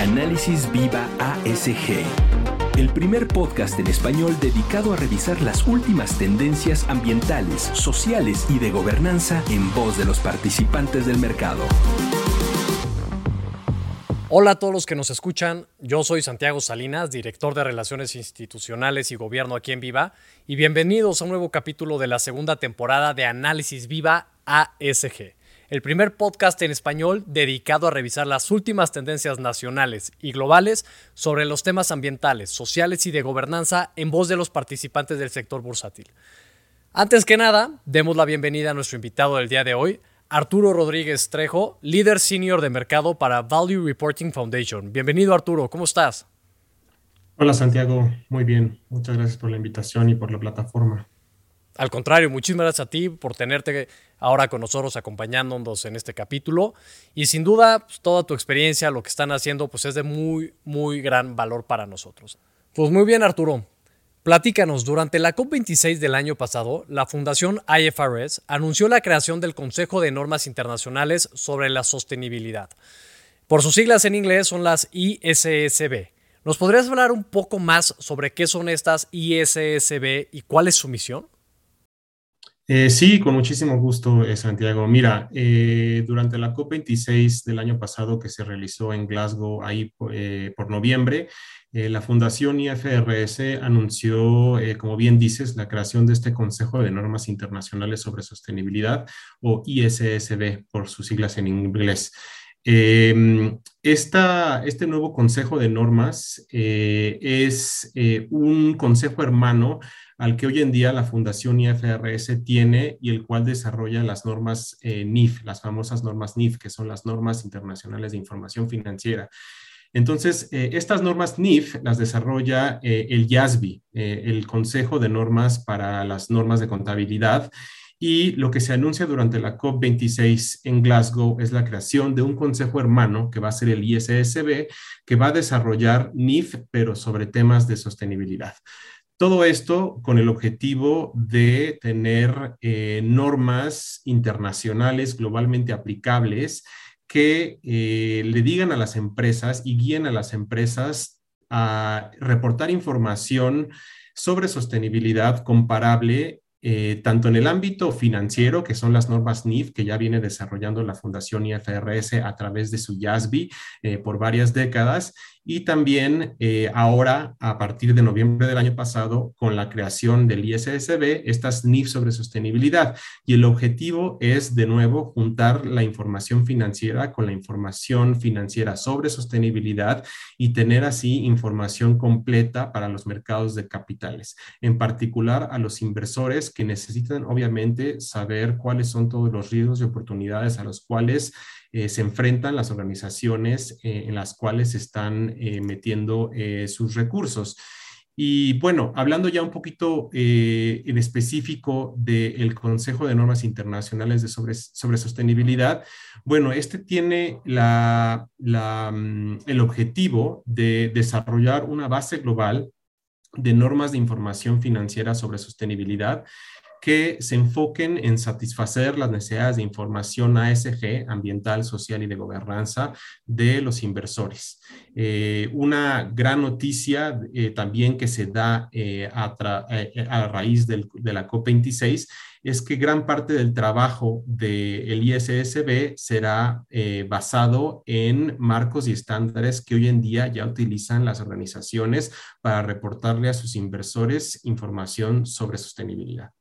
Análisis Viva ASG, el primer podcast en español dedicado a revisar las últimas tendencias ambientales, sociales y de gobernanza en voz de los participantes del mercado. Hola a todos los que nos escuchan, yo soy Santiago Salinas, director de Relaciones Institucionales y Gobierno aquí en Viva, y bienvenidos a un nuevo capítulo de la segunda temporada de Análisis Viva ASG el primer podcast en español dedicado a revisar las últimas tendencias nacionales y globales sobre los temas ambientales, sociales y de gobernanza en voz de los participantes del sector bursátil. Antes que nada, demos la bienvenida a nuestro invitado del día de hoy, Arturo Rodríguez Trejo, líder senior de mercado para Value Reporting Foundation. Bienvenido Arturo, ¿cómo estás? Hola Santiago, muy bien. Muchas gracias por la invitación y por la plataforma. Al contrario, muchísimas gracias a ti por tenerte ahora con nosotros acompañándonos en este capítulo. Y sin duda, pues, toda tu experiencia, lo que están haciendo, pues es de muy, muy gran valor para nosotros. Pues muy bien, Arturo. Platícanos, durante la COP26 del año pasado, la Fundación IFRS anunció la creación del Consejo de Normas Internacionales sobre la Sostenibilidad. Por sus siglas en inglés son las ISSB. ¿Nos podrías hablar un poco más sobre qué son estas ISSB y cuál es su misión? Eh, sí, con muchísimo gusto, eh, Santiago. Mira, eh, durante la COP26 del año pasado que se realizó en Glasgow, ahí por noviembre, la Fundación IFRS anunció, como bien dices, la creación de este Consejo de Normas Internacionales sobre Sostenibilidad, o ISSB, por sus siglas en inglés. Em, este nuevo Consejo de Normas es un consejo hermano al que hoy en día la Fundación IFRS tiene y el cual desarrolla las normas eh, NIF, las famosas normas NIF, que son las normas internacionales de información financiera. Entonces, eh, estas normas NIF las desarrolla eh, el YASBI, el Consejo de Normas para las Normas de Contabilidad, y lo que se anuncia durante la COP26 en Glasgow es la creación de un consejo hermano que va a ser el ISSB, que va a desarrollar NIF, pero sobre temas de sostenibilidad. Todo esto con el objetivo de tener eh, normas internacionales globalmente aplicables que eh, le digan a las empresas y guíen a las empresas a reportar información sobre sostenibilidad comparable eh, tanto en el ámbito financiero, que son las normas NIF, que ya viene desarrollando la Fundación IFRS a través de su YASBI por varias décadas, y también eh, ahora, a partir de noviembre del año pasado, con la creación del ISSB, estas NIF sobre sostenibilidad. Y el objetivo es, de nuevo, juntar la información financiera con la información financiera sobre sostenibilidad y tener así información completa para los mercados de capitales, en particular a los inversores que necesitan, obviamente, saber cuáles son todos los riesgos y oportunidades a los cuales eh, se enfrentan las organizaciones eh, en las cuales están eh, metiendo sus recursos. Y bueno, hablando ya un poquito en específico del Consejo de Normas Internacionales de sobre, sobre Sostenibilidad, bueno, este tiene la, mm, el objetivo de desarrollar una base global de normas de información financiera sobre sostenibilidad que se enfoquen en satisfacer las necesidades de información ASG, ambiental, social y de gobernanza de los inversores. Eh, una gran noticia eh, también que se da eh, a, raíz de la COP26 es que gran parte del trabajo del ISSB será basado en marcos y estándares que hoy en día ya utilizan las organizaciones para reportarle a sus inversores información sobre sostenibilidad.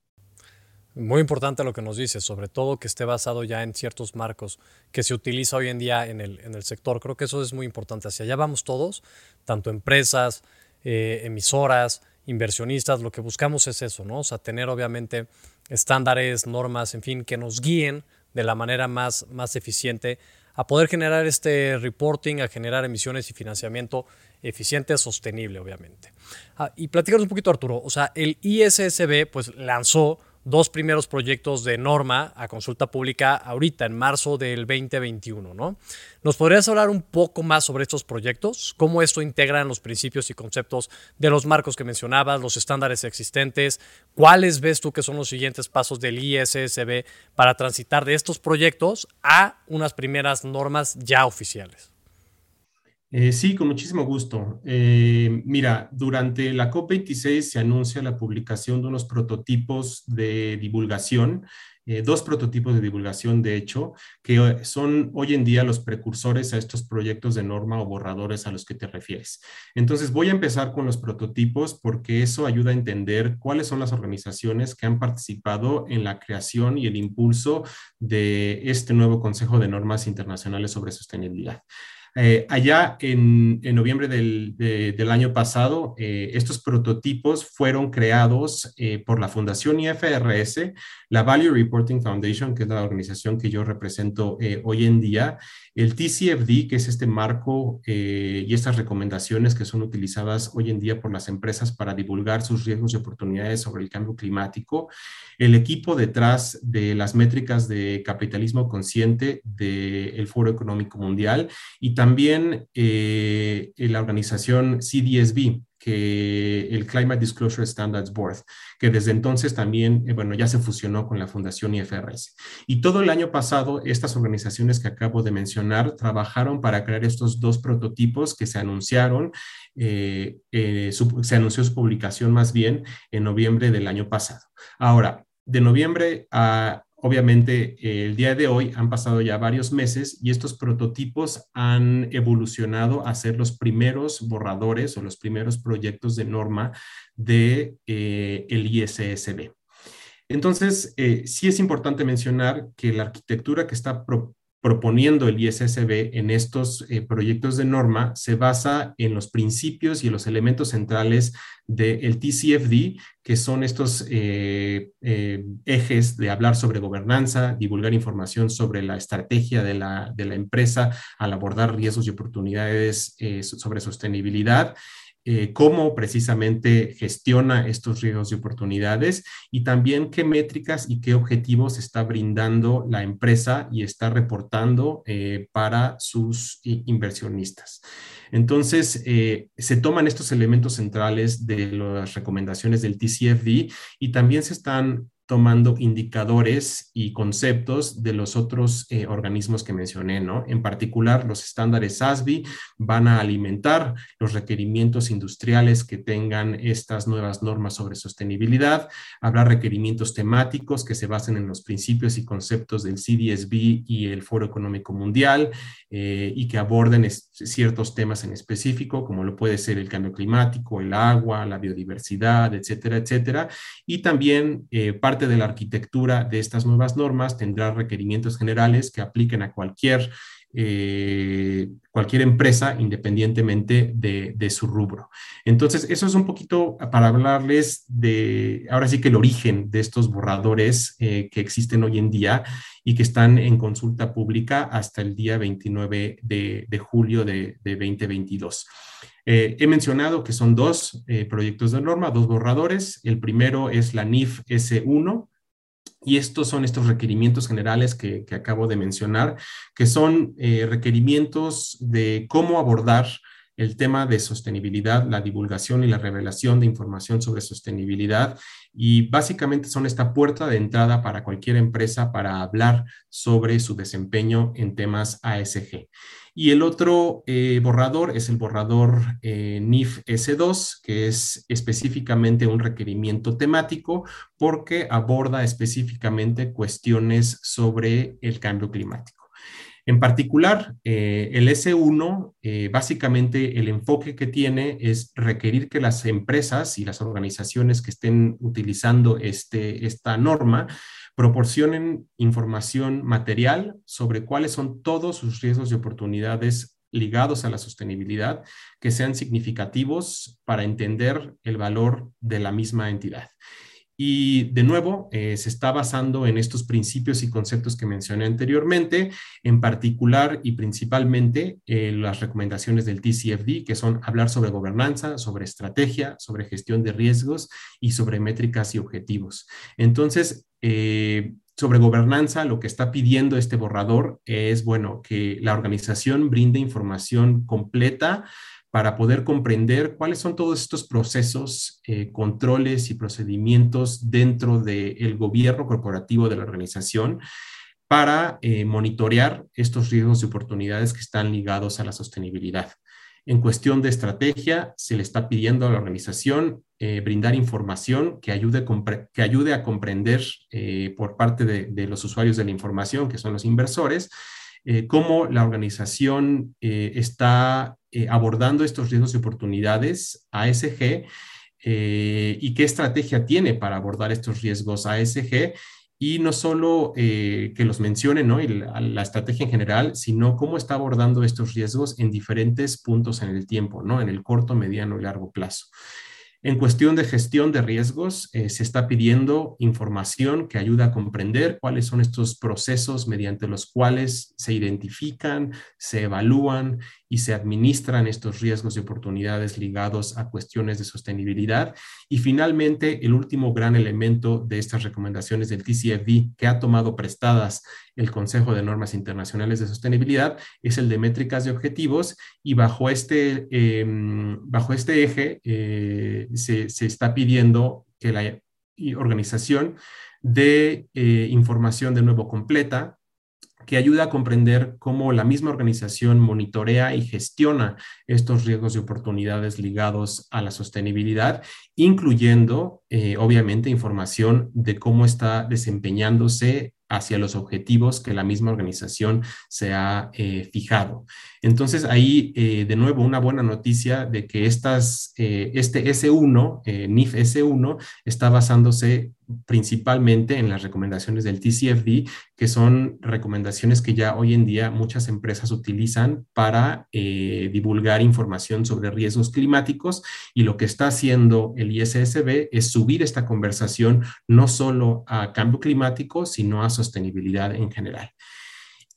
Muy importante lo que nos dice, sobre todo que esté basado ya en ciertos marcos que se utiliza hoy en día en el, en el sector. Creo que eso es muy importante. Hacia allá vamos todos, tanto empresas, eh, emisoras, inversionistas. Lo que buscamos es eso, ¿no? O sea, tener obviamente estándares, normas, en fin, que nos guíen de la manera más, más eficiente a poder generar este reporting, a generar emisiones y financiamiento eficiente, sostenible, obviamente. Ah, y platícanos un poquito, Arturo. O sea, el ISSB pues lanzó dos primeros proyectos de norma a consulta pública ahorita, en marzo del 2021, ¿no? ¿Nos podrías hablar un poco más sobre estos proyectos? ¿Cómo esto integra en los principios y conceptos de los marcos que mencionabas, los estándares existentes? ¿Cuáles ves tú que son los siguientes pasos del ISSB para transitar de estos proyectos a unas primeras normas ya oficiales? Eh, sí, con muchísimo gusto. Eh, mira, durante la COP26 se anuncia la publicación de unos prototipos de divulgación, eh, dos prototipos de divulgación, de hecho, que son hoy en día los precursores a estos proyectos de norma o borradores a los que te refieres. Entonces, voy a empezar con los prototipos porque eso ayuda a entender cuáles son las organizaciones que han participado en la creación y el impulso de este nuevo Consejo de Normas Internacionales sobre Sostenibilidad. Eh, allá en, noviembre del, año pasado, eh, estos prototipos fueron creados eh, por la Fundación IFRS, la Value Reporting Foundation, que es la organización que yo represento hoy en día, el TCFD, que es este marco y estas recomendaciones que son utilizadas hoy en día por las empresas para divulgar sus riesgos y oportunidades sobre el cambio climático, el equipo detrás de las métricas de capitalismo consciente del Foro Económico Mundial y también también eh, la organización CDSB, que el Climate Disclosure Standards Board, que desde entonces también, eh, bueno, ya se fusionó con la Fundación IFRS. Y todo el año pasado, estas organizaciones que acabo de mencionar trabajaron para crear estos dos prototipos que se anunciaron, eh, se anunció su publicación más bien en noviembre del año pasado. Ahora, de noviembre a Obviamente, el día de hoy han pasado ya varios meses y estos prototipos han evolucionado a ser los primeros borradores o los primeros proyectos de norma de eh, el ISSB. Entonces, eh, sí es importante mencionar que la arquitectura que está proponiendo el ISSB en estos eh, proyectos de norma se basa en los principios y los elementos centrales del TCFD, que son estos eh, eh, ejes de hablar sobre gobernanza, divulgar información sobre la estrategia de la, de la empresa al abordar riesgos y oportunidades sobre sostenibilidad eh, cómo precisamente gestiona estos riesgos y oportunidades y también qué métricas y qué objetivos está brindando la empresa y está reportando eh, para sus inversionistas. Entonces, eh, se toman estos elementos centrales de las recomendaciones del TCFD y también se están tomando indicadores y conceptos de los otros eh, organismos que mencioné, ¿no? En particular, los estándares SASB van a alimentar los requerimientos industriales que tengan estas nuevas normas sobre sostenibilidad. Habrá requerimientos temáticos que se basen en los principios y conceptos del CDSB y el Foro Económico Mundial eh, y que aborden ciertos temas en específico, como lo puede ser el cambio climático, el agua, la biodiversidad, etcétera, etcétera. Y también eh, de la arquitectura de estas nuevas normas tendrá requerimientos generales que apliquen a cualquier, eh, cualquier empresa independientemente de, su rubro. Entonces, eso es un poquito para hablarles de, ahora sí que el origen de estos borradores eh, que existen hoy en día y que están en consulta pública hasta el día 29 de, julio de, de 2022. Eh, he mencionado que son dos proyectos de norma, dos borradores. El primero es la NIF S1 y estos son estos requerimientos generales que, acabo de mencionar, que son eh, requerimientos de cómo abordar el tema de sostenibilidad, la divulgación y la revelación de información sobre sostenibilidad y básicamente son esta puerta de entrada para cualquier empresa para hablar sobre su desempeño en temas ASG. Y el otro eh, borrador es el borrador eh, NIF S2, que es específicamente un requerimiento temático porque aborda específicamente cuestiones sobre el cambio climático. En particular, eh, el S1, eh, básicamente el enfoque que tiene es requerir que las empresas y las organizaciones que estén utilizando este, esta norma proporcionen información material sobre cuáles son todos sus riesgos y oportunidades ligados a la sostenibilidad que sean significativos para entender el valor de la misma entidad. Y de nuevo, eh, se está basando en estos principios y conceptos que mencioné anteriormente, en particular y principalmente eh, las recomendaciones del TCFD, que son hablar sobre gobernanza, sobre estrategia, sobre gestión de riesgos y sobre métricas y objetivos. Entonces, eh, sobre gobernanza, lo que está pidiendo este borrador es, bueno, que la organización brinde información completa para poder comprender cuáles son todos estos procesos, eh, controles y procedimientos dentro del gobierno corporativo de la organización para eh, monitorear estos riesgos y oportunidades que están ligados a la sostenibilidad. En cuestión de estrategia, se le está pidiendo a la organización eh, brindar información que ayude, que ayude a comprender por parte de, los usuarios de la información, que son los inversores, eh, cómo la organización está abordando estos riesgos y oportunidades ASG y qué estrategia tiene para abordar estos riesgos ASG y no solo que los mencione. Y la, estrategia en general, sino cómo está abordando estos riesgos en diferentes puntos en el tiempo, ¿no? En el corto, mediano y largo plazo. En cuestión de gestión de riesgos, eh, se está pidiendo información que ayude a comprender cuáles son estos procesos mediante los cuales se identifican, se evalúan y se administran estos riesgos y oportunidades ligados a cuestiones de sostenibilidad. Y finalmente, el último gran elemento de estas recomendaciones del TCFD que ha tomado prestadas el Consejo de Normas Internacionales de Sostenibilidad es el de métricas de objetivos y bajo este, em, bajo este eje eh, se, se, está pidiendo que la organización dé eh, información de nuevo completa, que ayuda a comprender cómo la misma organización monitorea y gestiona estos riesgos y oportunidades ligados a la sostenibilidad, incluyendo, eh, obviamente, información de cómo está desempeñándose hacia los objetivos que la misma organización se ha eh, fijado. Entonces, ahí, eh, de nuevo, una buena noticia de que estas, este S1, NIF S1, está basándose principalmente en las recomendaciones del TCFD, que son recomendaciones que ya hoy en día muchas empresas utilizan para eh, divulgar información sobre riesgos climáticos y lo que está haciendo el ISSB es subir esta conversación no solo a cambio climático, sino a sostenibilidad en general.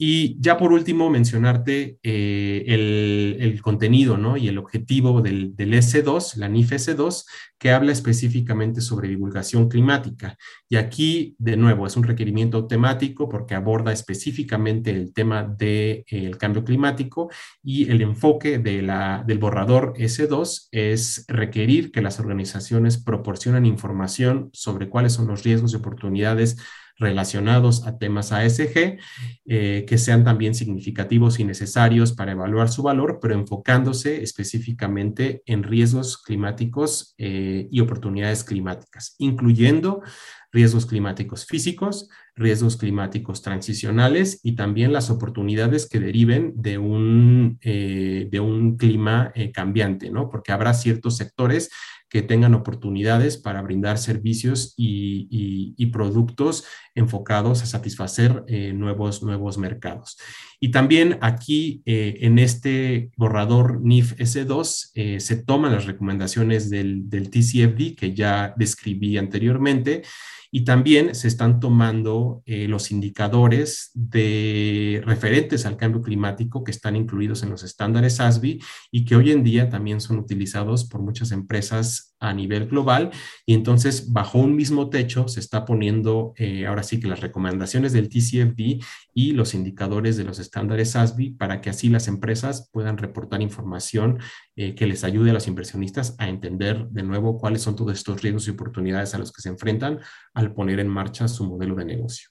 Y ya por último, mencionarte eh, el, contenido ¿no? y el objetivo del, del, S2, la NIF S2, que habla específicamente sobre divulgación climática. Y aquí, de nuevo, es un requerimiento temático porque aborda específicamente el tema del de, cambio climático y el enfoque de la, del borrador S2 es requerir que las organizaciones proporcionen información sobre cuáles son los riesgos y oportunidades relacionados a temas ASG, eh, que sean también significativos y necesarios para evaluar su valor, pero enfocándose específicamente en riesgos climáticos eh, y oportunidades climáticas, incluyendo riesgos climáticos físicos, riesgos climáticos transicionales y también las oportunidades que deriven de un, eh, de un clima cambiante, ¿no? Porque habrá ciertos sectores que tengan oportunidades para brindar servicios y, productos enfocados a satisfacer eh, nuevos, nuevos mercados. Y también aquí eh, en este borrador NIF S2 eh, se toman las recomendaciones del, del TCFD que ya describí anteriormente y también se están tomando eh, los indicadores de referentes al cambio climático que están incluidos en los estándares ASBI y que hoy en día también son utilizados por muchas empresas a nivel global. Y entonces, bajo un mismo techo, se está poniendo eh, ahora sí que las recomendaciones del TCFD y los indicadores de los estándares ASBI para que así las empresas puedan reportar información eh, que les ayude a los inversionistas a entender de nuevo cuáles son todos estos riesgos y oportunidades a los que se enfrentan al poner en marcha su modelo de negocio.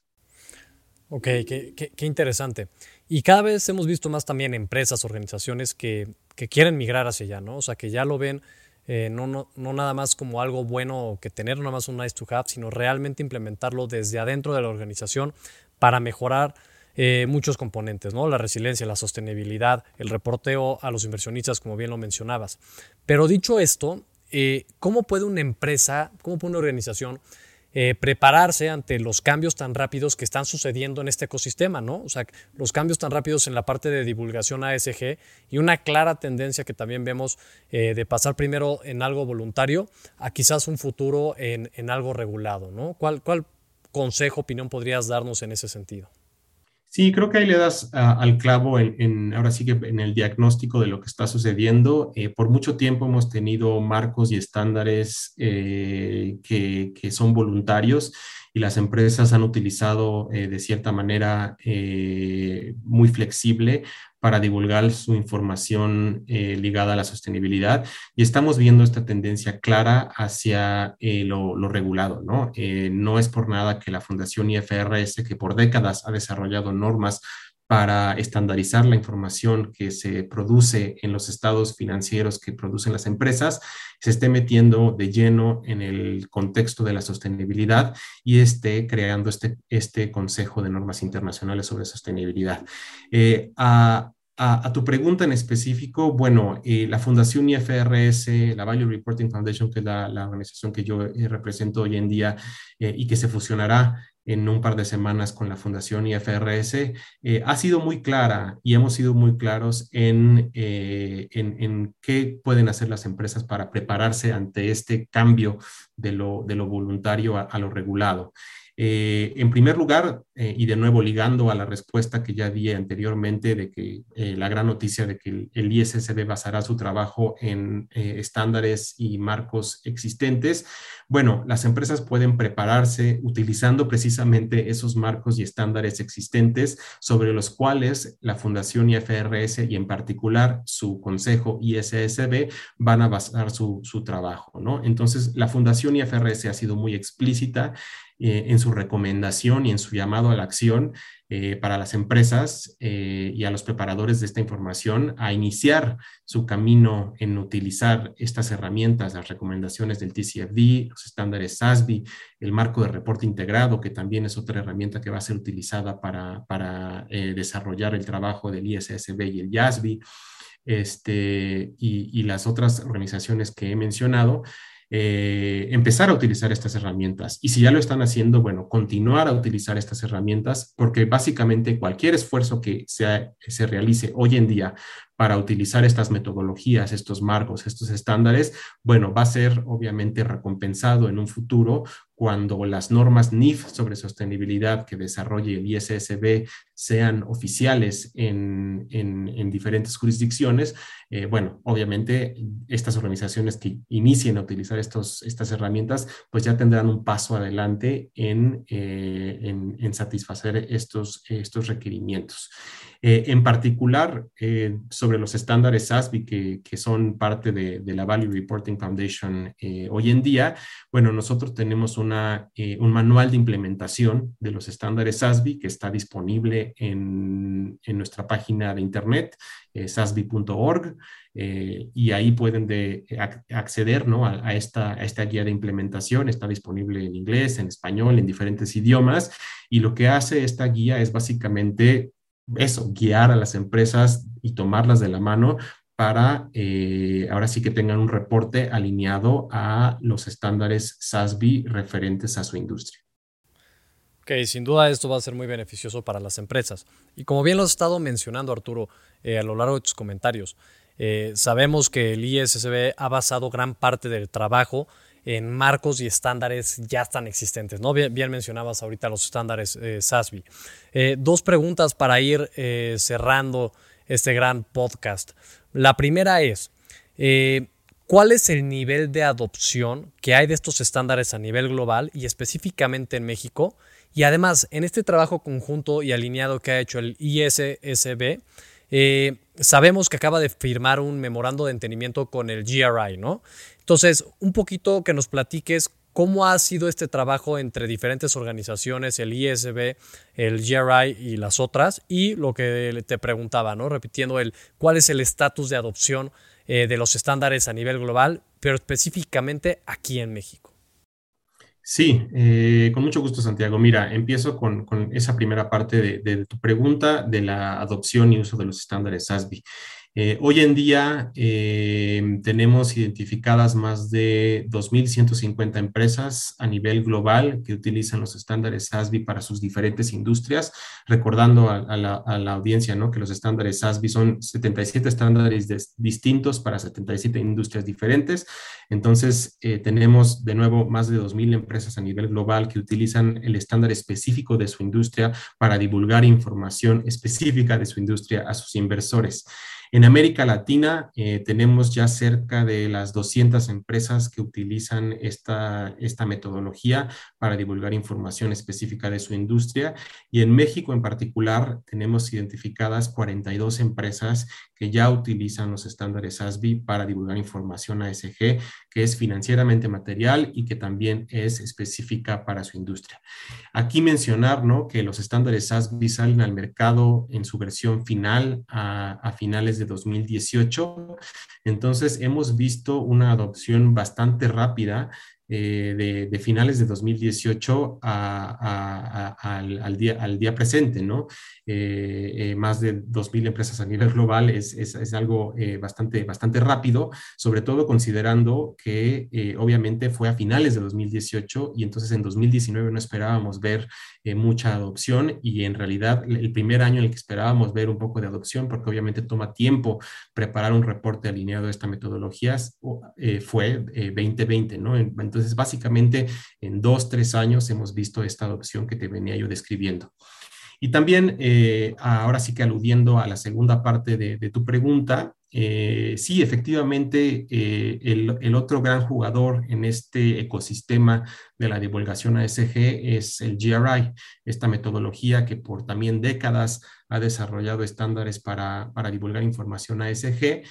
Ok, qué, qué, interesante. Y cada vez hemos visto más también empresas, organizaciones que, que, quieren migrar hacia allá, ¿no? O sea, que ya lo ven eh, no, no, no, nada más como algo bueno que tener, nada más un nice to have, sino realmente implementarlo desde adentro de la organización para mejorar eh, muchos componentes, ¿no? La resiliencia, la sostenibilidad, el reporteo a los inversionistas, como bien lo mencionabas. Pero dicho esto, eh, ¿cómo puede una empresa, cómo puede una organización eh, prepararse ante los cambios tan rápidos que están sucediendo en este ecosistema, ¿no? O sea, los cambios tan rápidos en la parte de divulgación ASG y una clara tendencia que también vemos de pasar primero en algo voluntario a quizás un futuro en, en algo regulado, ¿no? ¿Cuál, ¿Cuál consejo, opinión podrías darnos en ese sentido? Sí, creo que ahí le das ah, al clavo en, ahora sí que en el diagnóstico de lo que está sucediendo. Eh, por mucho tiempo hemos tenido marcos y estándares eh, que, son voluntarios y las empresas han utilizado eh, de cierta manera muy flexible para divulgar su información eh, ligada a la sostenibilidad y estamos viendo esta tendencia clara hacia eh, lo, regulado, ¿no? Eh, no es por nada que la Fundación IFRS, que por décadas ha desarrollado normas para estandarizar la información que se produce en los estados financieros que producen las empresas, se esté metiendo de lleno en el contexto de la sostenibilidad y esté creando este, este Consejo de Normas Internacionales sobre Sostenibilidad. Eh, a, tu pregunta en específico, bueno, eh, la Fundación IFRS, la Value Reporting Foundation, que es la, organización que yo eh, represento hoy en día y que se fusionará en un par de semanas con la Fundación IFRS, eh, ha sido muy clara y hemos sido muy claros en, eh, en, qué pueden hacer las empresas para prepararse ante este cambio de lo, de lo voluntario a lo regulado. Eh, en primer lugar, eh, y de nuevo ligando a la respuesta que ya di anteriormente de que eh, la gran noticia de que el, ISSB basará su trabajo en estándares y marcos existentes, bueno, las empresas pueden prepararse utilizando precisamente esos marcos y estándares existentes sobre los cuales la Fundación IFRS y en particular su consejo ISSB van a basar su, su trabajo, ¿no? Entonces, la Fundación IFRS ha sido muy explícita eh, en su recomendación y en su llamado a la acción eh, para las empresas eh, y a los preparadores de esta información a iniciar su camino en utilizar estas herramientas, las recomendaciones del TCFD, los estándares SASB, el marco de reporte integrado, que también es otra herramienta que va a ser utilizada para, para desarrollar el trabajo del ISSB y el YASB. Este, y, y las otras organizaciones que he mencionado, eh, empezar a utilizar estas herramientas. Y si ya lo están haciendo, bueno, continuar a utilizar estas herramientas, porque básicamente cualquier esfuerzo que se realice hoy en día para utilizar estas metodologías, estos marcos, estos estándares, bueno, va a ser obviamente recompensado en un futuro cuando las normas NIF sobre sostenibilidad que desarrolle el ISSB sean oficiales en, en, diferentes jurisdicciones, eh, bueno, obviamente estas organizaciones que inicien a utilizar estos, estas herramientas, pues ya tendrán un paso adelante en, eh, en, satisfacer estos, estos requerimientos. Eh, en particular, sobre sobre los estándares SASB que, que son parte de, de, la Value Reporting Foundation eh, hoy en día, bueno, nosotros tenemos una, eh, un manual de implementación de los estándares SASB que está disponible en, en nuestra página de internet, eh, sasb.org, y ahí pueden de, acceder ¿no? a, a, esta, a esta guía de implementación. Está disponible en inglés, en español, en diferentes idiomas, y lo que hace esta guía es básicamente eso, guiar a las empresas y tomarlas de la mano para eh, ahora sí que tengan un reporte alineado a los estándares SASB referentes a su industria. Ok, sin duda esto va a ser muy beneficioso para las empresas. Y como bien lo has estado mencionando, Arturo, eh, a lo largo de tus comentarios, eh, sabemos que el ISSB ha basado gran parte del trabajo en marcos y estándares ya están existentes. ¿no? Bien, mencionabas ahorita los estándares eh, SASB. Eh, dos preguntas para ir eh, cerrando este gran podcast. La primera es, ¿cuál es el nivel de adopción que hay de estos estándares a nivel global y específicamente en México? Y además, en este trabajo conjunto y alineado que ha hecho el ISSB, sabemos que acaba de firmar un memorando de entendimiento con el GRI, ¿no? Entonces, un poquito que nos platiques cómo ha sido este trabajo entre diferentes organizaciones, el ISB, el GRI y las otras, y lo que te preguntaba, ¿no? Repitiendo el cuál es el estatus de adopción eh, de los estándares a nivel global, pero específicamente aquí en México. Sí, eh, con mucho gusto, Santiago. Mira, empiezo con, esa primera parte de, de, tu pregunta de la adopción y uso de los estándares ASBI. Eh, hoy en día eh, tenemos identificadas más de 2.150 empresas a nivel global que utilizan los estándares SASB para sus diferentes industrias, recordando a, la, audiencia que los estándares SASB son 77 estándares distintos para 77 industrias diferentes. Entonces, eh, tenemos de nuevo más de 2.000 empresas a nivel global que utilizan el estándar específico de su industria para divulgar información específica de su industria a sus inversores. En América Latina eh, tenemos ya cerca de las 200 empresas que utilizan esta, esta metodología para divulgar información específica de su industria y en México en particular tenemos identificadas 42 empresas que ya utilizan los estándares ASBI para divulgar información ASG, que es financieramente material y que también es específica para su industria. Aquí mencionar ¿no? que los estándares ASBI salen al mercado en su versión final a, a finales de 2018. Entonces, hemos visto una adopción bastante rápida eh, de, finales de 2018 al, día, al día presente, ¿no? Eh, eh, más de 2.000 empresas a nivel global es, es, algo bastante, bastante rápido, sobre todo considerando que obviamente fue a finales de 2018 y entonces en 2019 no esperábamos ver mucha adopción y en realidad el primer año en el que esperábamos ver un poco de adopción, porque obviamente toma tiempo preparar un reporte alineado a esta metodología, fue 2020, ¿no? Entonces, entonces, básicamente, en dos, tres años hemos visto esta adopción que te venía yo describiendo. Y también, eh, ahora sí que aludiendo a la segunda parte de, tu pregunta, eh, sí, efectivamente, eh, el, el, otro gran jugador en este ecosistema de la divulgación ASG es el GRI, esta metodología que por también décadas ha desarrollado estándares para, para divulgar información ASG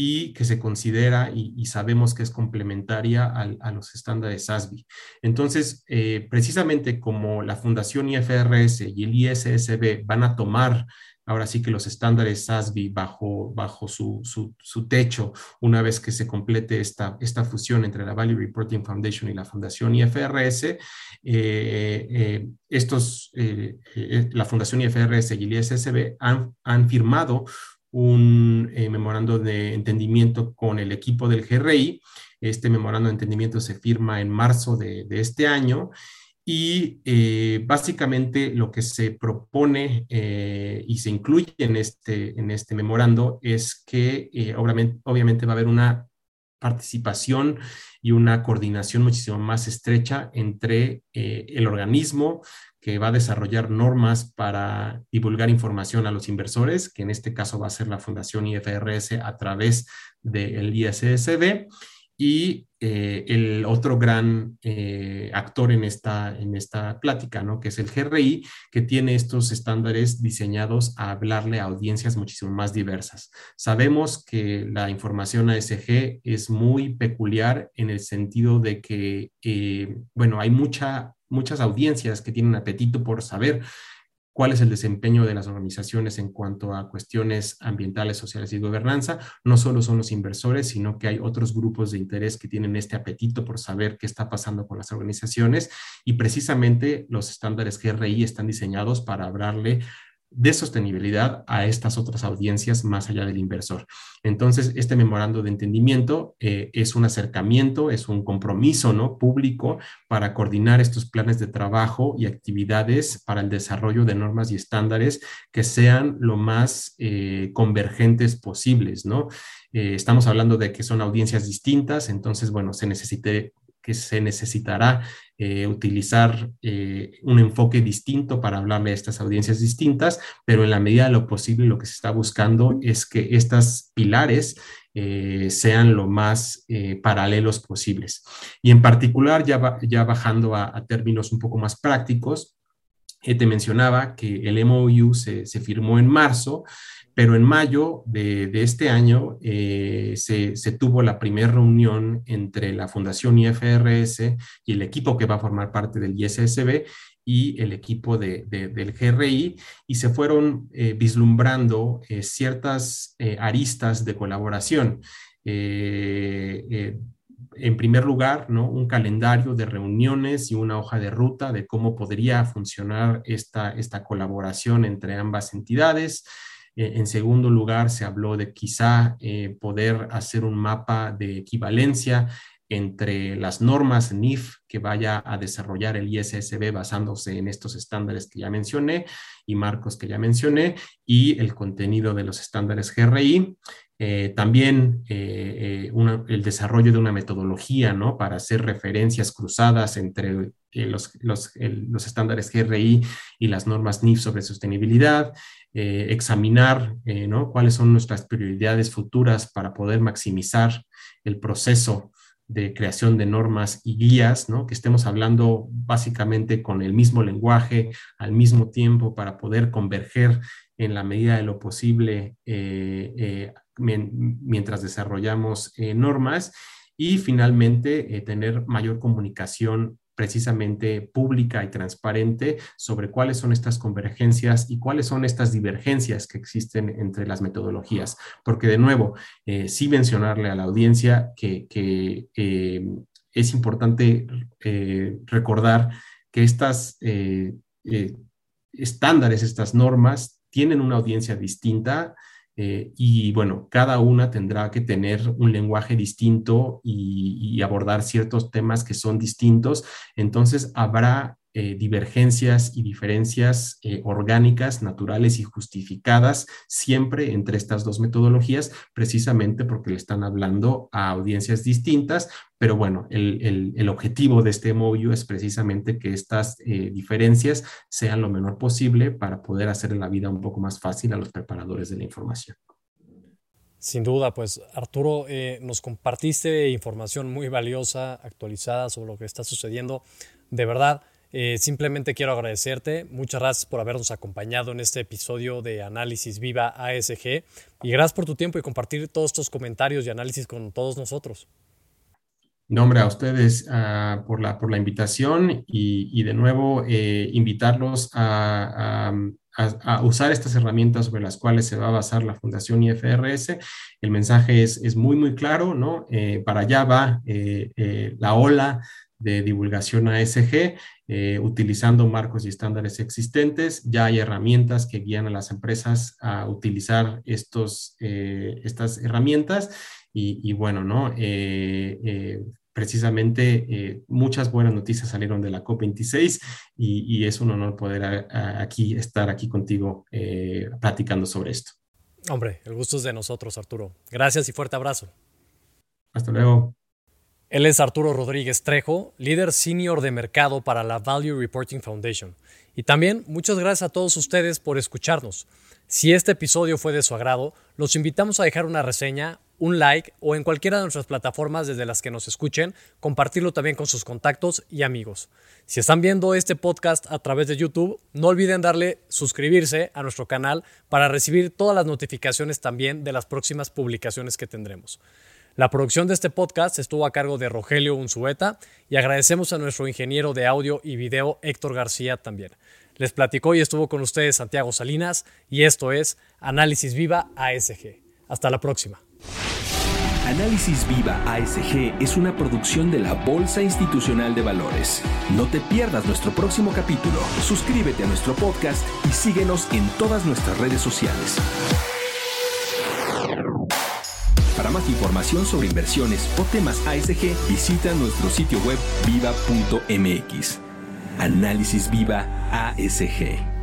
y que se considera y, sabemos que es complementaria a los estándares ASBI. Entonces, eh, precisamente como la Fundación IFRS y el ISSB van a tomar ahora sí que los estándares ASBI bajo, bajo su, su, techo una vez que se complete esta, esta fusión entre la Value Reporting Foundation y la Fundación IFRS. Eh, eh, estos, la Fundación IFRS y el ISSB han, han firmado un eh, memorando de entendimiento con el equipo del GRI. Este memorando de entendimiento se firma en marzo de, este año y eh, básicamente lo que se propone eh, y se incluye en este, en este memorando es que obviamente, obviamente va a haber una participación y una coordinación muchísimo más estrecha entre el organismo, que va a desarrollar normas para divulgar información a los inversores, que en este caso va a ser la Fundación IFRS a través del ISSB. Y eh, el otro gran eh, actor en esta, en esta plática, ¿no? que es el GRI, que tiene estos estándares diseñados a hablarle a audiencias muchísimo más diversas. Sabemos que la información ASG es muy peculiar en el sentido de que, eh, bueno, hay mucha muchas audiencias que tienen apetito por saber cuál es el desempeño de las organizaciones en cuanto a cuestiones ambientales, sociales y gobernanza. No solo son los inversores, sino que hay otros grupos de interés que tienen este apetito por saber qué está pasando con las organizaciones y precisamente los estándares GRI están diseñados para hablarle de sostenibilidad a estas otras audiencias más allá del inversor. Entonces, este memorando de entendimiento eh, es un acercamiento, es un compromiso ¿no? público para coordinar estos planes de trabajo y actividades para el desarrollo de normas y estándares que sean lo más eh, convergentes posibles. ¿no? Eh, estamos hablando de que son audiencias distintas, entonces, bueno, se necesite que se necesitará eh, utilizar eh, un enfoque distinto para hablarle a estas audiencias distintas, pero en la medida de lo posible lo que se está buscando es que estas pilares eh, sean lo más paralelos posibles. Y en particular, ya, ya bajando a, términos un poco más prácticos, te mencionaba que el MOU se, se firmó en marzo pero en mayo de, este año eh, se, tuvo la primera reunión entre la Fundación IFRS y el equipo que va a formar parte del ISSB y el equipo del GRI y se fueron eh, vislumbrando eh, ciertas aristas de colaboración. en primer lugar, un calendario de reuniones y una hoja de ruta de cómo podría funcionar esta, esta colaboración entre ambas entidades. Eh, en segundo lugar, se habló de quizá eh, poder hacer un mapa de equivalencia entre las normas NIF que vaya a desarrollar el ISSB basándose en estos estándares que ya mencioné y marcos que ya mencioné y el contenido de los estándares GRI. eh, también el desarrollo de una metodología ¿no? para hacer referencias cruzadas entre los, los, los, estándares GRI y las normas NIF sobre sostenibilidad, examinar ¿no? cuáles son nuestras prioridades futuras para poder maximizar el proceso de creación de normas y guías, ¿no? que estemos hablando básicamente con el mismo lenguaje al mismo tiempo para poder converger en la medida de lo posible mientras desarrollamos eh, normas y finalmente eh, tener mayor comunicación precisamente pública y transparente sobre cuáles son estas convergencias y cuáles son estas divergencias que existen entre las metodologías. Porque de nuevo, eh, sí mencionarle a la audiencia que, es importante recordar que estas estándares, estas normas, tienen una audiencia distinta eh, y bueno, cada una tendrá que tener un lenguaje distinto y, abordar ciertos temas que son distintos. Entonces habrá eh, divergencias y diferencias eh, orgánicas, naturales y justificadas siempre entre estas dos metodologías, precisamente porque le están hablando a audiencias distintas. Pero bueno, el, objetivo de este móvil es precisamente que estas eh, diferencias sean lo menor posible para poder hacer la vida un poco más fácil a los preparadores de la información. Sin duda, pues Arturo, nos compartiste información muy valiosa, actualizada sobre lo que está sucediendo. De verdad, eh, simplemente quiero agradecerte. Muchas gracias por habernos acompañado en este episodio de Análisis Viva ASG y gracias por tu tiempo y compartir todos estos comentarios y análisis con todos nosotros. No, hombre, a ustedes ah, por, la, por la invitación y, de nuevo eh, invitarlos a, usar estas herramientas sobre las cuales se va a basar la Fundación IFRS. El mensaje es, es muy, muy claro, ¿no? Eh, para allá va la ola de divulgación ASG, eh, utilizando marcos y estándares existentes. Ya hay herramientas que guían a las empresas a utilizar estos, eh, estas herramientas y, bueno, ¿no? Eh, precisamente muchas buenas noticias salieron de la COP26 y, es un honor poder aquí estar aquí contigo platicando sobre esto. Hombre, el gusto es de nosotros, Arturo. Gracias y fuerte abrazo. Hasta luego. Él es Arturo Rodríguez Trejo, líder senior de mercado para la Value Reporting Foundation. Y también muchas gracias a todos ustedes por escucharnos. Si este episodio fue de su agrado, los invitamos a dejar una reseña, un like o en cualquiera de nuestras plataformas desde las que nos escuchen, compartirlo también con sus contactos y amigos. Si están viendo este podcast a través de YouTube, no olviden darle suscribirse a nuestro canal para recibir todas las notificaciones también de las próximas publicaciones que tendremos. La producción de este podcast estuvo a cargo de Rogelio Unzueta y agradecemos a nuestro ingeniero de audio y video Héctor García también. Les platicó y estuvo con ustedes Santiago Salinas y esto es Análisis Viva ASG. Hasta la próxima. Análisis Viva ASG es una producción de la Bolsa Institucional de Valores. No te pierdas nuestro próximo capítulo. Suscríbete a nuestro podcast y síguenos en todas nuestras redes sociales. Para más información sobre inversiones o temas ASG, visita nuestro sitio web viva.mx. Análisis Viva ASG.